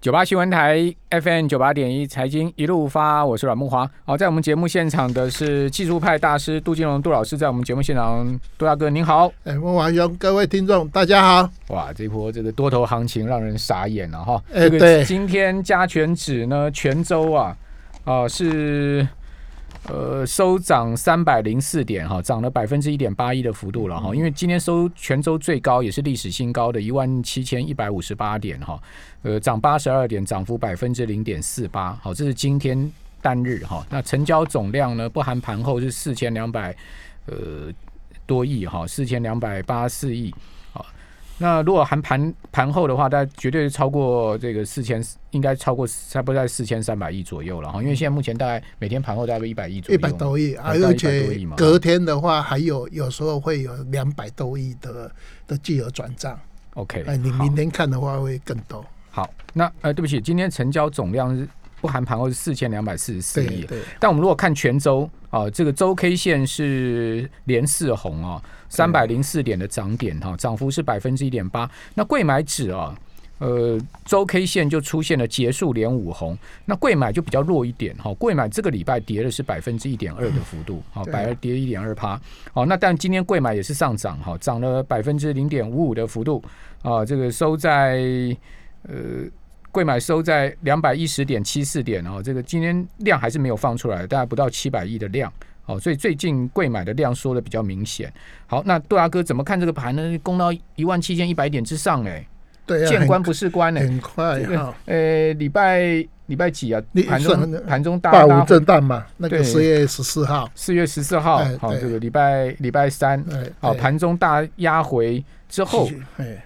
九八新闻台 FM 九八点一财经一路发，我是阮木华。好，在我们节目现场的是技术派大师杜金龙杜老师，在我们节目现场，杜大哥您好。哎，木华兄，各位听众大家好。哇，这波这个多头行情让人傻眼了哈。哎，对，今天加权指呢，泉州啊，啊是。呃，收涨三百零四点哈，涨了百分之一点八一的幅度了哈。因为今天收全州最高也是历史新高的一万七千一百五十八点哈，呃，涨八十二点，涨幅百分之零点四八。好，这是今天单日哈。那成交总量呢，不含盘后是四千两百呃多亿哈，四千两百八十四亿。那如果含盘盘后的话，大概绝对是超过这个四千，应该超过差不多在四千三百亿左右了哈。因为现在目前大概每天盘后大概一百亿左右，一百多亿，而且隔天的话还有有时候会有两百多亿的的巨额转账。OK，哎，你明天看的话会更多。好，那呃，对不起，今天成交总量是不含盘后是四千两百四十四亿。但我们如果看全周啊，这个周 K 线是连四红啊。三百零四点的涨点哈，涨幅是百分之一点八。那贵买指啊，呃，周 K 线就出现了结束连五红。那贵买就比较弱一点哈，贵买这个礼拜跌的是百分之一点二的幅度，好，百二跌一点二趴。好，那但今天贵买也是上涨哈，涨了百分之零点五五的幅度啊，这个收在呃，贵买收在两百一十点七四点哦，这个今天量还是没有放出来，大概不到七百亿的量。哦，所以最近贵买的量缩的比较明显。好，那杜阿哥怎么看这个盘呢？攻到一万七千一百点之上哎，对，见关不是关哎，很快哈。呃，礼拜礼拜几啊？盘中盘中大五震荡嘛，那个四月十四号，四月十四号，好，这个礼拜礼拜三，好，盘中大压回。之后，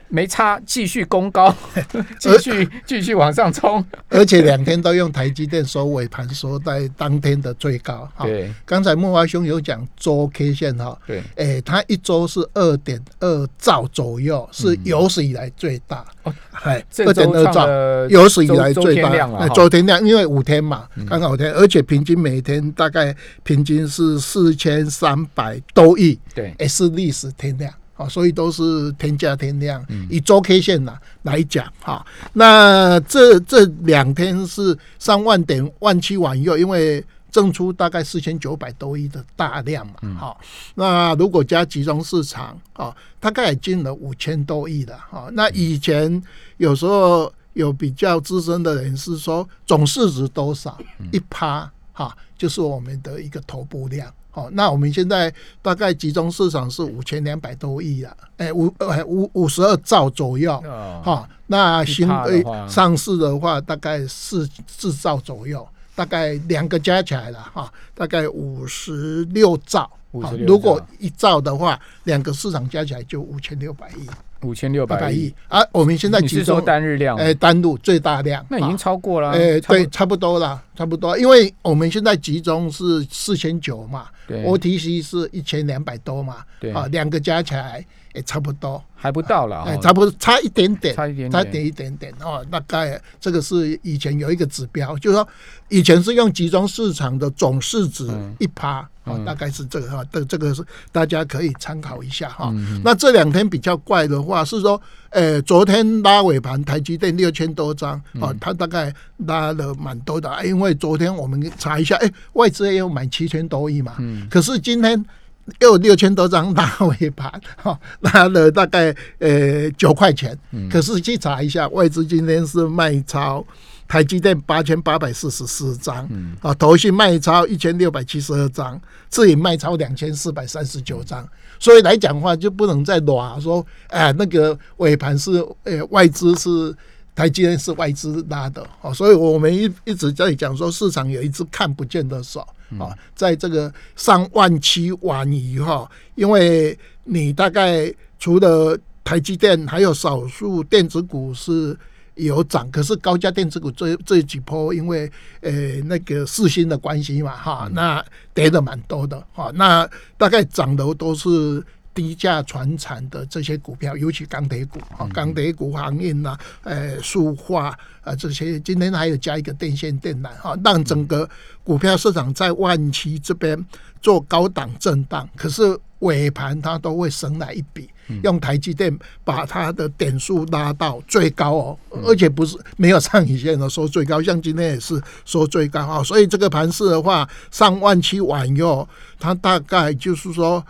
没差，继续攻高，继续继续往上冲，而且两天都用台积电收尾盘收在当天的最高。对，刚才木华兄有讲周 K 线哈，对，哎，它一周是二点二兆左右，是有史以来最大。哦，哎，二点二兆，有史以来最大。哎，昨天量，因为五天嘛，刚好天，而且平均每天大概平均是四千三百多亿，对，也是历史天量。啊，所以都是天价天量。以周 K 线呐来讲，哈，那这这两天是三万点万七万右，因为挣出大概四千九百多亿的大量嘛，哈。那如果加集中市场，啊，大概也进了五千多亿了，哈。那以前有时候有比较资深的人是说，总市值多少一趴，哈，就是我们的一个头部量。好，那我们现在大概集中市场是五千两百多亿啊，哎，五呃五五十二兆左右，哈，那新上市的话大概四四兆左右，大概两个加起来了哈，大概五十六兆，如果一兆的话，两个市场加起来就五千六百亿。五千六百亿。啊！我们现在集中单日量，哎，单路最大量，那已经超过了，哎，对，差不多了，差不多，因为我们现在集中是四千九嘛，，OTC 是一千两百多嘛，对，啊，两个加起来也差不多，还不到了，哎，差不多差一点点，差一点，差点一点点哦，大概这个是以前有一个指标，就是说以前是用集中市场的总市值一趴。啊，大概是这个哈，这这个是大家可以参考一下哈。那这两天比较怪的话是说，呃，昨天拉尾盘，台积电六千多张，啊，它大概拉了蛮多的，因为昨天我们查一下，哎，外资也有买七千多亿嘛，可是今天又六千多张拉尾盘，哈，拉了大概呃九块钱，可是去查一下，外资今天是卖超。台积电八千八百四十四张，啊，投信卖超一千六百七十二张，自营卖超两千四百三十九张，所以来讲话就不能再乱说，哎，那个尾盘是呃外资是台积电是外资拉的，哦，所以我们一一直在讲说市场有一只看不见的手啊，在这个上万七万以后，因为你大概除了台积电，还有少数电子股是。有涨，可是高价电子股这这几波，因为呃那个四新的关系嘛，哈，那跌的蛮多的，哈，那大概涨的都是低价传产的这些股票，尤其钢铁股，哈，钢铁股、航运呐，呃，塑化啊这些，今天还有加一个电线电缆，哈，让整个股票市场在万期这边做高档震荡，可是尾盘它都会省来一笔。用台积电把它的点数拉到最高哦，而且不是没有上影线的说最高，像今天也是说最高啊，所以这个盘势的话，上万七完以后，它大概就是说。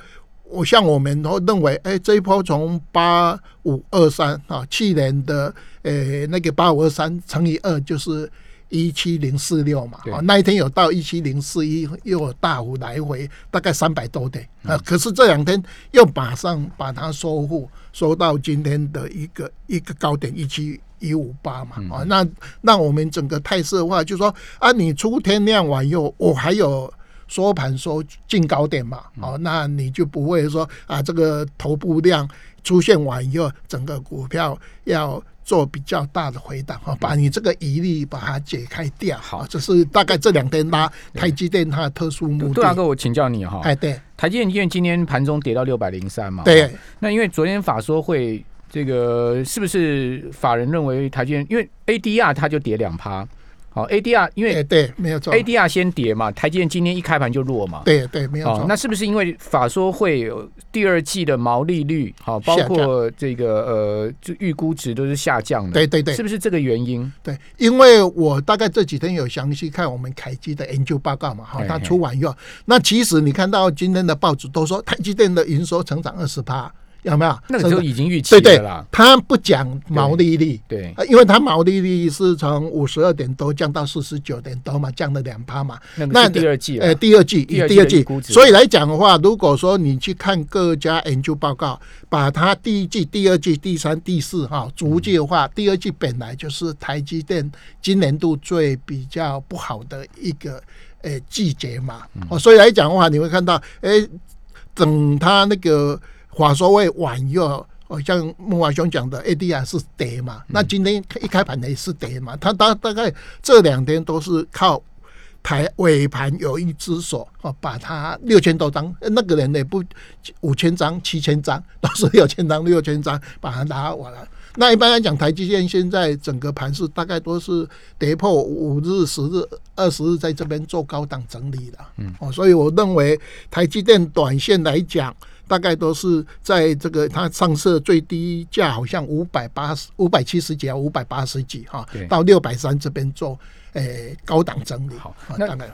我像我们都认为，哎，这一波从八五二三啊，去年的呃那个八五二三乘以二就是一七零四六嘛，啊，那一天有到一七零四一，又有大幅来回，大概三百多点啊。可是这两天又马上把它收复，收到今天的一个一个高点一七一五八嘛，啊，那那我们整个态势的话，就说啊，你出天量完以后，我还有。收盘收进高点嘛，哦，那你就不会说啊，这个头部量出现完以后，整个股票要做比较大的回档哈，把你这个疑虑把它解开掉。好，这是大概这两天拉台积电它的特殊目的。杜大哥，我请教你哈，哎，对，台积电因为今天盘中跌到六百零三嘛，对，那因为昨天法说会这个是不是法人认为台积电因为 ADR 它就跌两趴？好，ADR 因为对没有错，ADR 先跌嘛，台积电今天一开盘就弱嘛，对对没有错。那是不是因为法说会有第二季的毛利率，好，包括这个呃，就预估值都是下降的？对对对，是不是这个原因？对，因为我大概这几天有详细看我们凯基的研究报告嘛，哈，它出完以后，那其实你看到今天的报纸都说台积电的营收成长二十八。有没有？那个时候已经预期了啦。他不讲毛利率，对，因为他毛利率是从五十二点多降到四十九点多嘛，降了两趴嘛。那第二季，呃，第二季，第二季。所以来讲的话，如果说你去看各家研究报告，把它第一季、第二季、第三、第四哈逐季的话，第二季本来就是台积电今年度最比较不好的一个呃季节嘛。哦，所以来讲的话，你会看到，哎，等它那个。话说会晚又，哦，像木华兄讲的，ADR 是跌嘛，那今天一开盘也是跌嘛，它大大概这两天都是靠台尾盘有一只手哦，把它六千多张，那个人也不五千张、七千张，都是六千张、六千张 把它拿完了。那一般来讲，台积电现在整个盘势大概都是跌破五日、十日、二十日在这边做高档整理的，嗯，哦，所以我认为台积电短线来讲。大概都是在这个它上市最低价，好像五百八十五百七十几啊，五百八十几哈，到六百三这边做诶高档整理。好，那大概。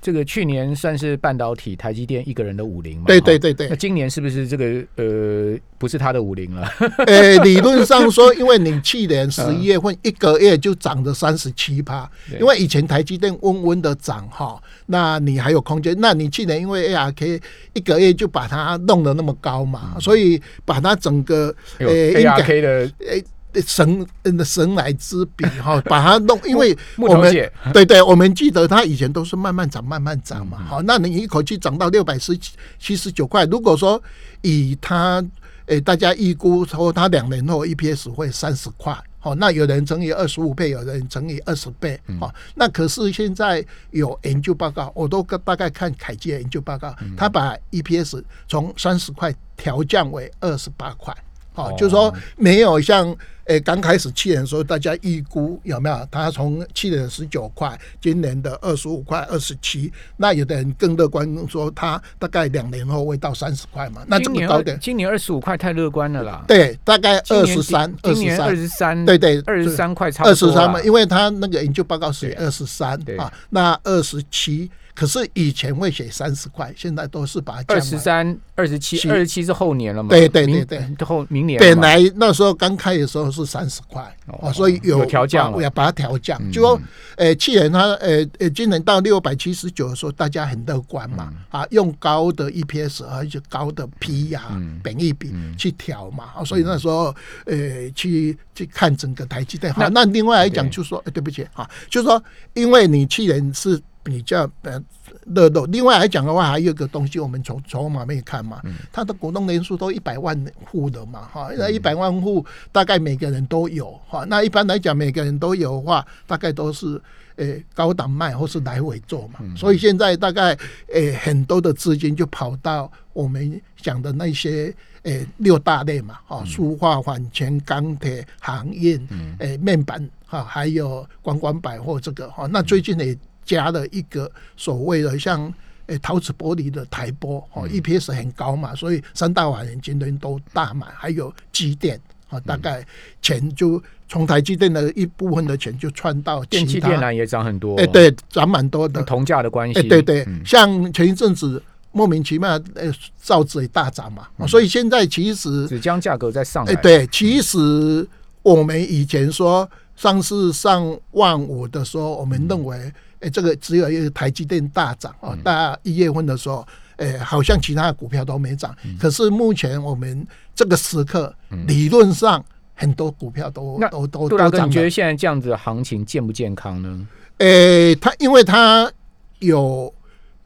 这个去年算是半导体台积电一个人的五零嘛？对对对对。那今年是不是这个呃不是他的五零了？呃，理论上说，因为你去年十一月份一个月就涨了三十七趴，因为以前台积电温温的涨哈，那你还有空间。那你去年因为 ARK 一个月就把它弄得那么高嘛，所以把它整个呃 ARK 的诶。神的神来之笔哈，把它弄，因为我们对对，我们记得它以前都是慢慢涨，慢慢涨嘛。好，那你一口气涨到六百十七十九块，如果说以它诶，大家预估说它两年后 EPS 会三十块，好，那有人乘以二十五倍，有人乘以二十倍，好，那可是现在有研究报告，我都大概看凯基的研究报告，他把 EPS 从三十块调降为二十八块。哦，就是说没有像诶刚开始去年的时候，大家预估有没有？它从去年十九块，今年的二十五块、二十七，那有的人更乐观说，它大概两年后会到三十块嘛？那这么高点，今年二十五块太乐观了啦。对，大概二十三，二十三，二十三，对对，二十三块差二十三嘛，因为它那个研究报告是二十三啊，那二十七。可是以前会写三十块，现在都是把二十三、二十七、二十七是后年了嘛？对对对对，后明年。本来那时候刚开的时候是三十块哦，所以有调降，要把它调降。就说，呃，去年它呃呃，今年到六百七十九的时候，大家很乐观嘛，啊，用高的 EPS 而且高的 P 啊、本益比去调嘛，所以那时候呃去去看整个台积电。好，那另外来讲，就说对不起啊，就说因为你去年是。比较呃热络。另外来讲的话，还有一个东西，我们从筹码面看嘛，它的股东人数都一百万户的嘛，哈，那一百万户大概每个人都有哈。那一般来讲，每个人都有的话，大概都是诶高档卖或是来回做嘛。所以现在大概诶很多的资金就跑到我们讲的那些诶六大类嘛，哈，塑化、环全、钢铁、行业，诶面板哈，还有观光百货这个哈。那最近也。加了一个所谓的像诶陶瓷玻璃的台玻哦嗯，EPS 很高嘛，所以三大法人今天都大买，还有机电啊，大概钱就从台积电的一部分的钱就串到电器电缆也涨很多，哎，，对，涨蛮多的。同价的关系，哎，对对嗯，像前一阵子莫名其妙，呃，造纸也大涨嘛，嗯。所以现在其实，纸浆价格在上来，哎，对，其实我们以前说上市上万五的时候，我们认为，哎，这个只有一个台积电大涨哦，嗯大一月份的时候。哎，好像其他的股票都没涨，嗯可是目前我们这个时刻，理论上很多股票都都都杜大哥，都涨了。你觉得现在这样子的行情健不健康呢？诶，它因为它有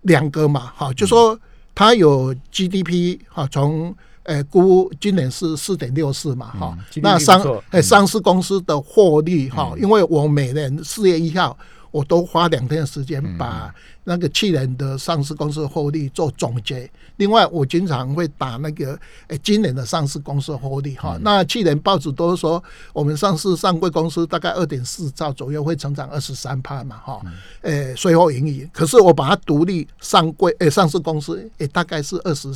两个嘛，哈，就说它有 GDP 哈，从呃估今年是四点六四嘛，哈、嗯那上不错诶嗯上市公司的获利哈，因为我每年四月一号。我都花两天的时间把那个去年的上市公司的获利做总结。另外，我经常会打那个诶今年的上市公司的获利哈。那去年报纸都说我们上市上柜公司大概二点四兆左右会成长二十三趴嘛哈。诶，税后盈余，可是我把它独立上柜诶上市公司也大概是二十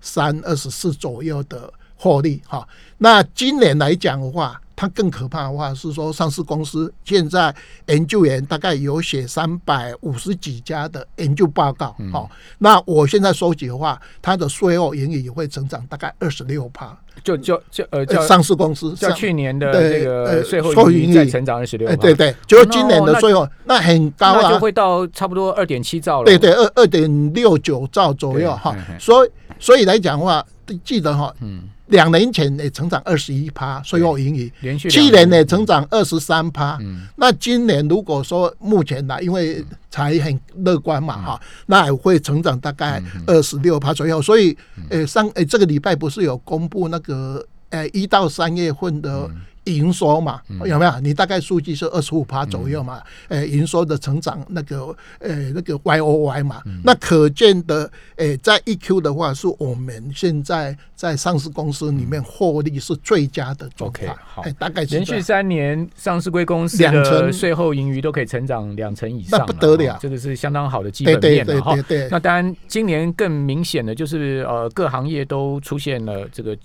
三、二十四左右的获利哈。那今年来讲的话，它更可怕的话是说，上市公司现在研究员大概有写三百五十几家的研究报告，好、那我现在收集的话，它的税后盈余也会成长大概二十六趴。就就就呃叫上市公司叫去年的对这个呃税后盈余盈余再成长二十六哎，，对对，就是今年的税后那很高啊，就会到差不多二点七兆了。对对，二二点六九兆左右哈。所以所以来讲的话，记得哈，嗯，两年前也成长二十一趴税后盈余，连续去年也成长二十三趴，嗯。那今年如果说目前呢，因为才很乐观嘛嗯。哈，那也会成长大概二十六趴左右，所以嗯。呃上呃这个礼拜不是有公布那个呃一到三月份的。嗯营收嘛，有没有？你大概数据是二十五趴左右嘛？呃，营收的成长那个呃那个 Y O Y 嘛，嗯那可见的呃在 E Q 的话，是我们现在在上市公司里面获利是最佳的做 OK，法。好哎，大概是连续三年上市贵公司两的成税后盈余都可以成长两成以上那不得了哈这个是相当好的基本面了哈对对。对，那当然，今年更明显的就是呃，各行业都出现了这个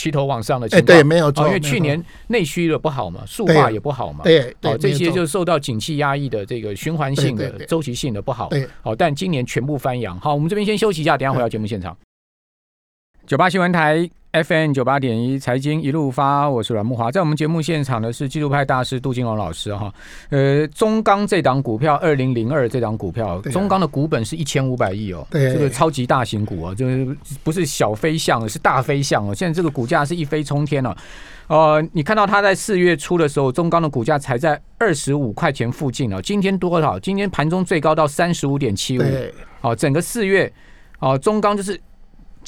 齐头往上的情哎，况。对，没有错，哦，因为去年内需的不好嘛，塑化也不好嘛，对对哦，这些就受到景气压抑的这个循环性的周期性的不好。对好，但今年全部翻扬。好，我们这边先休息一下，等一下回到节目现场。九八新闻台 FM 九八点一财经一路发，我是阮木华。在我们节目现场的是纪录派大师杜金龙老师哈。呃，中钢这档股票，二零零二这档股票，啊中钢的股本是一千五百亿哦，对这个超级大型股哦，就是不是小飞象，是大飞象哦。现在这个股价是一飞冲天了、呃，你看到它在四月初的时候，中钢的股价才在二十五块钱附近哦，今天多少？今天盘中最高到三十五点七五。对哦，整个四月哦，中钢就是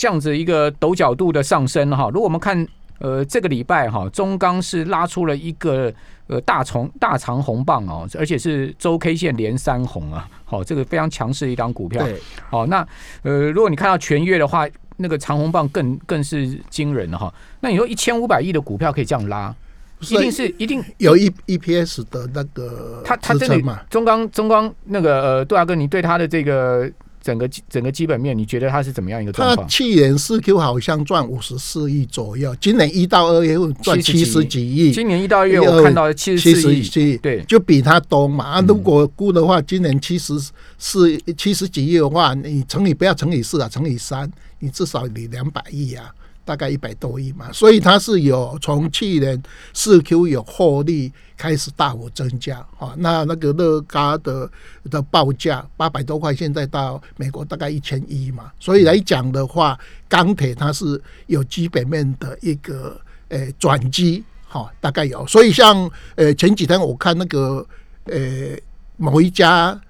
这样子一个陡角度的上升哈。如果我们看呃这个礼拜哈，中钢是拉出了一个呃大长大长红棒哦，而且是周 K 线连三红啊，好、这个非常强势的一档股票。对好、那呃如果你看到全月的话，那个长红棒更更是惊人了哈。那你说一千五百亿的股票可以这样拉，一定是一定。有 E E P S 的那个它它真的支撑嘛？中钢中钢那个呃杜大哥，你对他的这个整个基整个基本面，你觉得它是怎么样一个状它？去年四 Q 好像赚五十四亿左右，今年一到二月份赚七十几亿，今年一到二月我看到七七十十四亿，对就比它多嘛。啊，嗯如果估的话，今年七十四七十几亿的话，你乘以不要乘以四啊，乘以三，你至少你两百亿啊。大概一百多亿嘛，所以它是有从去年四 Q 有获利开始大幅增加啊。那那个乐嘎的的报价八百多块，现在到美国大概一千一嘛，所以来讲的话，钢铁它是有基本面的一个呃转机，哈、大概有。所以像呃前几天我看那个呃某一家。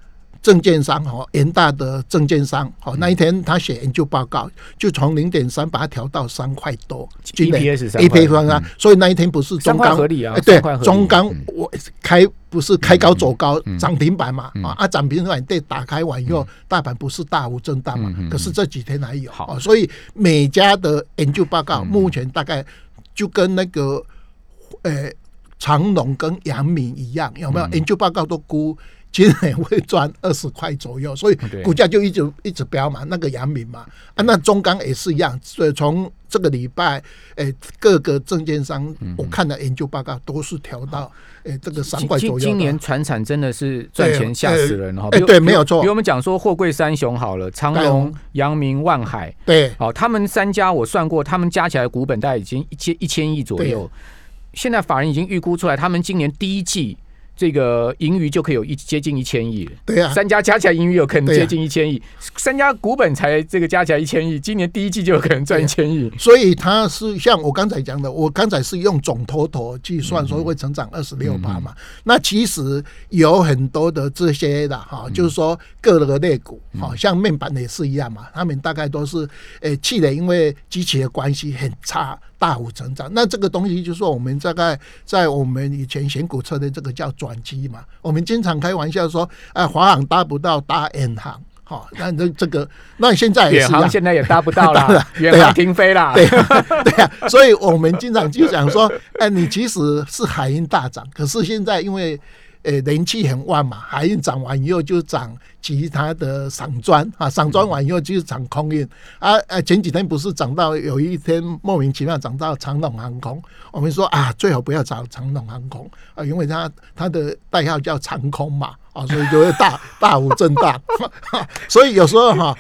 证券商哈，元大的证券商嗯。好，那一天他写研究报告，就从零点三把它调到三块多，今年。EPS 3 A 块 P 方啊，所以那一天不是中钢合理啊哎对中钢嗯我开不是开高走高嗯涨停板嘛嗯。啊啊涨停板被打开完以后，大盘不是大幅震荡嘛可是这几天还有好。啊，所以每家的研究报告嗯。目前大概就跟那个呃长隆跟阳明一样，有没有？嗯。研究报告都估？今年会赚二十块左右，所以股价就一直一直飙嘛。那个阳明嘛，啊，那中钢也是一样，所以从这个礼拜，诶、各个证券商嗯我看的研究报告都是调到诶、这个三块左右。今今年船产真的是赚钱吓死人哈！哎对没有错比如我们讲说货柜三雄好了，长隆、阳明、万海，对好，他们三家我算过，他们加起来股本大概已经一千一千亿左右。现在法人已经预估出来，他们今年第一季这个盈余就可以有一接近一千亿了。对啊，三家加起来盈余有可能接近一千亿，三家股本才这个加起来一千亿，今年第一季就有可能赚一千亿。所以它是像我刚才讲的，我刚才是用总头头计算，说会成长二十六趴嘛。那其实有很多的这些的哈，就是说各个类股，好，像面板也是一样嘛，他们大概都是诶，去年因为机器的关系很差。大幅成长，那这个东西就是说，我们大概在我们以前选股策略，这个叫转机嘛。我们经常开玩笑说，哎，华航搭不到搭 N 航，好，那这这个，那现在也远是现在也搭不到当然啦，远 对啊航停飞啦。对啊，对啊，所以我们经常就讲说，哎，你即使是海运大涨，可是现在因为呃人气很旺嘛，海运涨完以后就涨其他的散装啊，散装完以后就是涨空运啊。呃，前几天不是涨到有一天莫名其妙涨到长龙航空，我们说啊，最好不要找长龙航空啊，因为它它的代号叫长空嘛啊，所以就会大大幅震荡。所以有时候哈、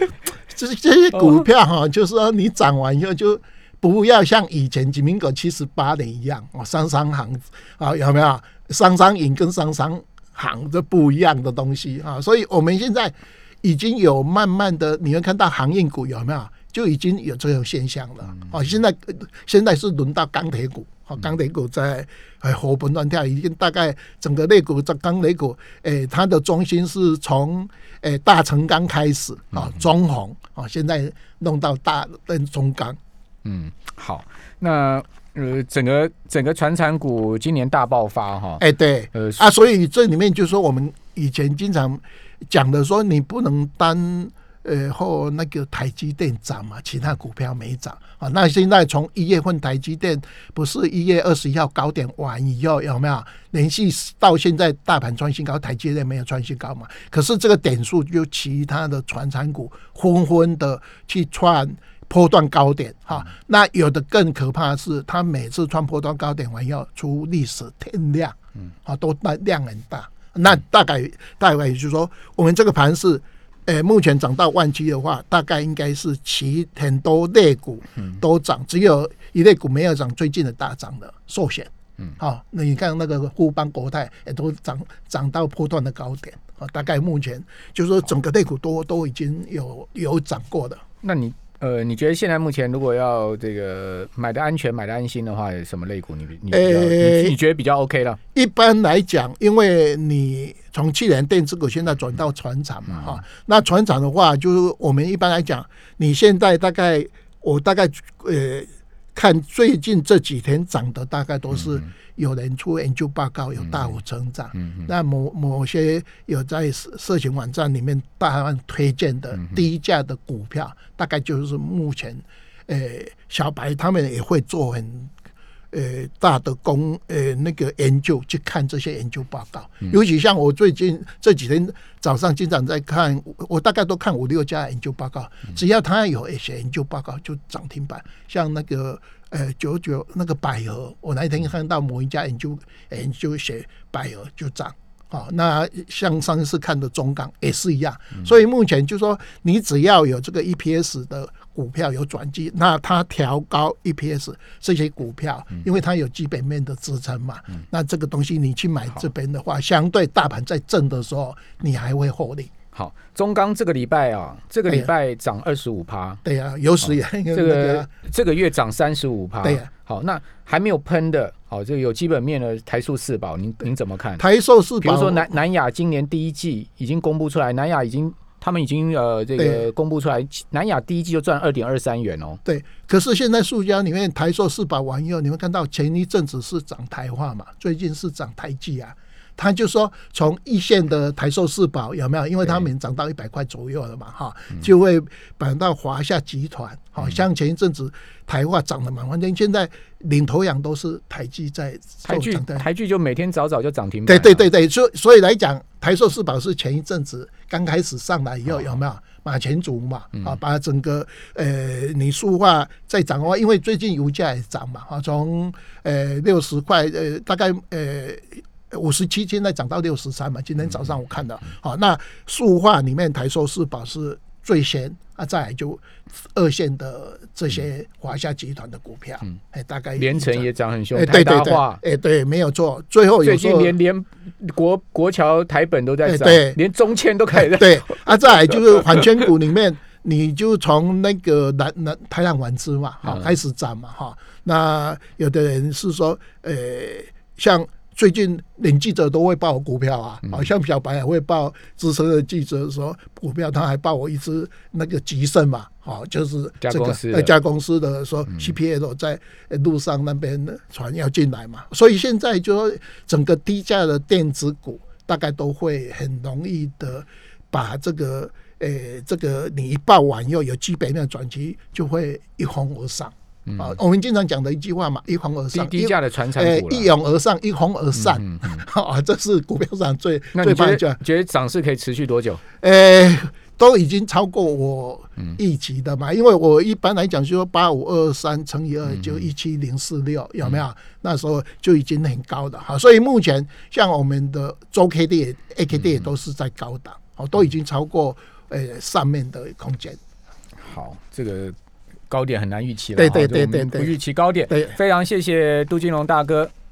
这这些股票哈、就是说你涨完以后就不要像以前几民国七十八年一样哦，三商行啊有没有？商商银跟商商行这不一样的东西啊，所以我们现在已经有慢慢的，你会看到航运股有没有？就已经有这种现象了。哦，现在呃现在是轮到钢铁股，哦，钢铁股在哎活蹦乱跳，已经大概整个类股这钢铁股，哎、它的中心是从哎、大成钢开始啊，中红啊，现在弄到大跟中钢。嗯，好，那呃，整个整个船产股今年大爆发哈。哎、对，呃，啊，所以这里面就说我们以前经常讲的说，你不能单呃或那个台积电涨嘛，其他股票没涨啊。那现在从一月份台积电不是一月二十一号高点完以后有没有连续到现在大盘创新高，台积电没有创新高嘛？可是这个点数就其他的船产股纷纷的去创。波段高点哈，那有的更可怕的是，它每次穿波段高点完要出历史天量，嗯，啊，都那量很大。那大概大概也就是说，我们这个盘是，呃，目前涨到万七的话，大概应该是其很多类股都涨，只有一类股没有涨，最近的大涨的寿险，嗯，好，那你看那个富邦国泰也都涨涨到波段的高点，啊，大概目前就是说整个类股都都已经有有涨过的。那你呃，你觉得现在目前如果要这个买的安全、买的安心的话，什么类股你你比较、呃你你觉得比较 OK 了？一般来讲，因为你从去年电子股现在转到船厂嘛，哈、那船厂的话，就是我们一般来讲，你现在大概我大概呃看最近这几天涨的，大概都是有人出研究报告有大幅成长，那某某些有在社社群网站里面大量推荐的低价的股票，大概就是目前呃小白他们也会做很。呃大的公呃那个研究去看这些研究报告，尤其像我最近这几天早上经常在看，我我大概都看五六家研究报告，只要他有一些研究报告就涨停板，像那个呃九九那个百合，我那一天看到某一家研究研究写百合就涨。好，那像上次看的中港也是一样，所以目前就说你只要有这个 EPS 的股票有转机，那它调高 EPS 这些股票，因为它有基本面的支撑嘛，那这个东西你去买这边的话，相对大盘在正的时候，你还会获利。好，中钢这个礼拜啊，这个礼拜涨二十五趴，对呀、有史以来这那个这个月涨三十五趴。对呀好，那还没有喷的，好，这个有基本面的台塑四宝，您您怎么看？台塑四宝，比如说南南亚今年第一季已经公布出来，南亚已经他们已经呃这个公布出来，南亚第一季就赚二点二三元哦。对，可是现在塑胶里面台塑四宝完以后，你会看到前一阵子是涨台化嘛，最近是涨台积啊。他就说从一线的台塑四宝有没有？因为他们涨到一百块左右了嘛，哈，就会摆到华夏集团。好像前一阵子台化涨得蛮欢天，现在领头羊都是台积在台剧。台剧就每天早早就涨停板、对对，对对，所以所以来讲，台塑四宝是前一阵子刚开始上来以后有没有马前卒嘛？啊，把整个呃你塑化再涨的话，因为最近油价也涨嘛，啊，从呃六十块呃大概呃。五十七，现在涨到六十三嘛。今天早上我看到，好，那塑化里面台塑是保是最先啊，再来就二线的这些华夏集团的股票，哎，大概连城也涨很凶，哎，对对对，哎，对，没有错。最后最近连连国国桥台本都在涨，对，连中签都开始。对啊，再来就是环圈股里面，你就从那个南南太阳丸资嘛，好开始涨嘛，哈。那有的人是说，呃，像。最近连记者都会报股票啊，好像小白也会报资深的记者说股票，他还报我一只那个吉盛嘛，好就是这个那家公司的说 CPL 在路上那边船要进来嘛，所以现在就说整个低价的电子股大概都会很容易的把这个诶这个你一报完以后有基本面转机就会一哄而上。啊，我们经常讲的一句话嘛，一哄而上，低价的传产股，一涌而上，一哄而散，啊，这是股票上最最棒的。觉得涨势可以持续多久？呃，都已经超过我预期的嘛，因为我一般来讲就说八五二三乘以二就一七零四六，有没有？那时候就已经很高的哈，所以目前像我们的周 K D、A K D 都是在高档，哦，都已经超过呃上面的空间。好，这个。高点很难预期了，对对对对不预期高点。对，非常谢谢杜金龙大哥。